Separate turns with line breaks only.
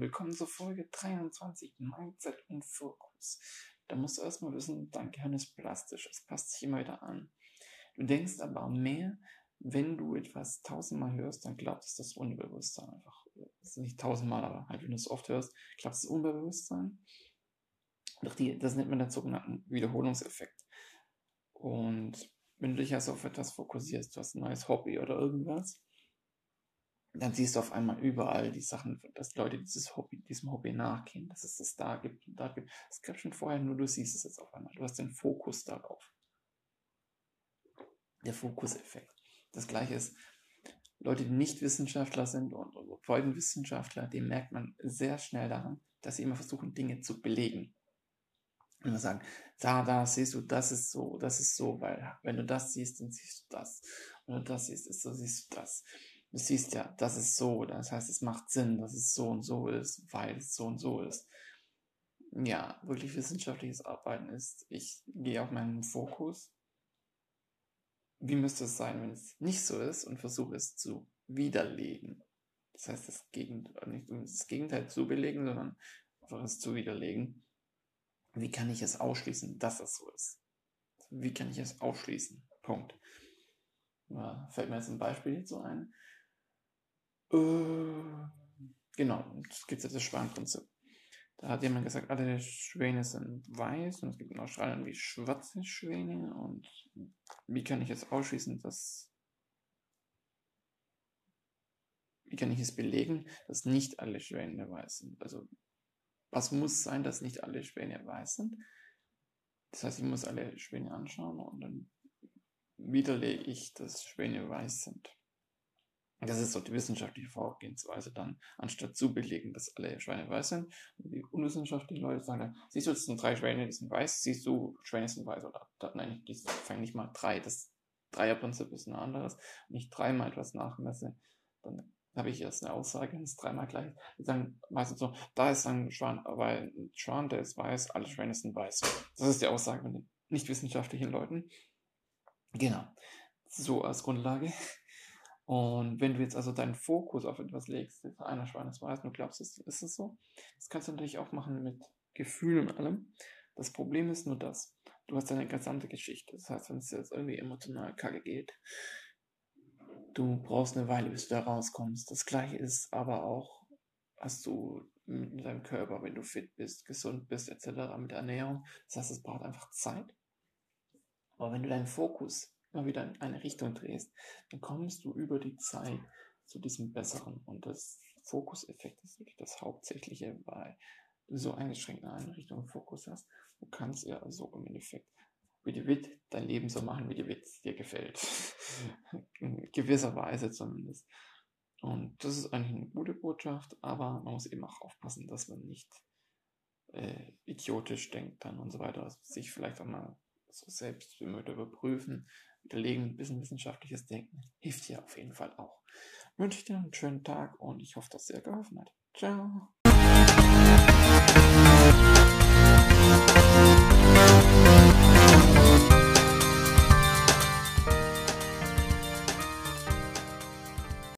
willkommen zur Folge 23, Mindset und Fokus. Da musst du erstmal wissen, dein Gehirn ist plastisch, es passt sich immer wieder an. Du denkst aber mehr, wenn du etwas tausendmal hörst, dann glaubt es das Unbewusstsein einfach. Das ist nicht tausendmal, aber halt, wenn du es oft hörst, glaubt es Unbewusstsein. Doch die, das nennt man den sogenannten Wiederholungseffekt. Und wenn du dich also auf etwas fokussierst, du hast ein neues Hobby oder irgendwas, dann siehst du auf einmal überall die Sachen, dass Leute dieses Hobby, diesem Hobby nachgehen, dass es das da gibt und da gibt. Es gab schon vorher, nur du siehst es jetzt auf einmal. Du hast den Fokus darauf. Der Fokuseffekt. Das gleiche ist, Leute, die nicht Wissenschaftler sind und, und Wissenschaftler, dem merkt man sehr schnell daran, dass sie immer versuchen, Dinge zu belegen. Immer sagen, da, da siehst du, das ist so, das ist so, weil wenn du das siehst, dann siehst du das. Wenn du das siehst, so siehst du das du siehst ja, das ist so, das heißt, es macht Sinn, dass es so und so ist, weil es so und so ist. Ja, wirklich wissenschaftliches Arbeiten ist, ich gehe auf meinen Fokus. Wie müsste es sein, wenn es nicht so ist und versuche es zu widerlegen? Das heißt, das, Gegenteil, nicht das Gegenteil zu belegen, sondern einfach es zu widerlegen. Wie kann ich es ausschließen, dass es so ist? Wie kann ich es ausschließen? Punkt. Ja, fällt mir jetzt ein Beispiel hierzu ein. Äh, genau, es gibt das Schwanprinzip. Da hat jemand gesagt, alle Schwäne sind weiß und es gibt in Australien wie schwarze Schwäne und wie kann ich jetzt ausschließen, dass wie kann ich es belegen, dass nicht alle Schwäne weiß sind? Also was muss sein, dass nicht alle Schwäne weiß sind? Das heißt, ich muss alle Schwäne anschauen und dann widerlege ich, dass Schwäne weiß sind. Das ist so die wissenschaftliche Vorgehensweise dann, anstatt zu belegen, dass alle Schweine weiß sind. Die unwissenschaftlichen Leute sagen dann, siehst du, das sind drei Schweine, die sind weiß, siehst du, Schweine sind weiß oder, nein, die fangen nicht mal drei, das Dreierprinzip ist ein anderes. Wenn ich dreimal etwas nachmesse, dann habe ich jetzt eine Aussage, wenn es dreimal gleich Die sagen meistens so, da ist ein Schwan, weil ein Schwan, der ist weiß, alle Schweine sind weiß. Das ist die Aussage von den nicht wissenschaftlichen Leuten. Genau. So als Grundlage. Und wenn du jetzt also deinen Fokus auf etwas legst, einer Schwein ist weiß, du glaubst, ist, ist es so. Das kannst du natürlich auch machen mit Gefühl und allem. Das Problem ist nur das. Du hast eine gesamte Geschichte. Das heißt, wenn es jetzt irgendwie emotional kacke geht, du brauchst eine Weile, bis du da rauskommst. Das gleiche ist aber auch, hast du mit deinem Körper, wenn du fit bist, gesund bist, etc., mit Ernährung. Das heißt, es braucht einfach Zeit. Aber wenn du deinen Fokus immer wieder in eine Richtung drehst, dann kommst du über die Zeit zu diesem Besseren. Und das Fokuseffekt ist wirklich das Hauptsächliche, weil du so eingeschränkt in eine Richtung Fokus hast. Du kannst ja so im Endeffekt wie die Wit dein Leben so machen, wie die Wit dir gefällt. in gewisser Weise zumindest. Und das ist eigentlich eine gute Botschaft, aber man muss eben auch aufpassen, dass man nicht äh, idiotisch denkt dann und so weiter, also sich vielleicht auch mal so selbst überprüfen, widerlegen, ein bisschen wissenschaftliches Denken hilft dir auf jeden Fall auch. Ich wünsche dir einen schönen Tag und ich hoffe, dass es dir geholfen hat. Ciao.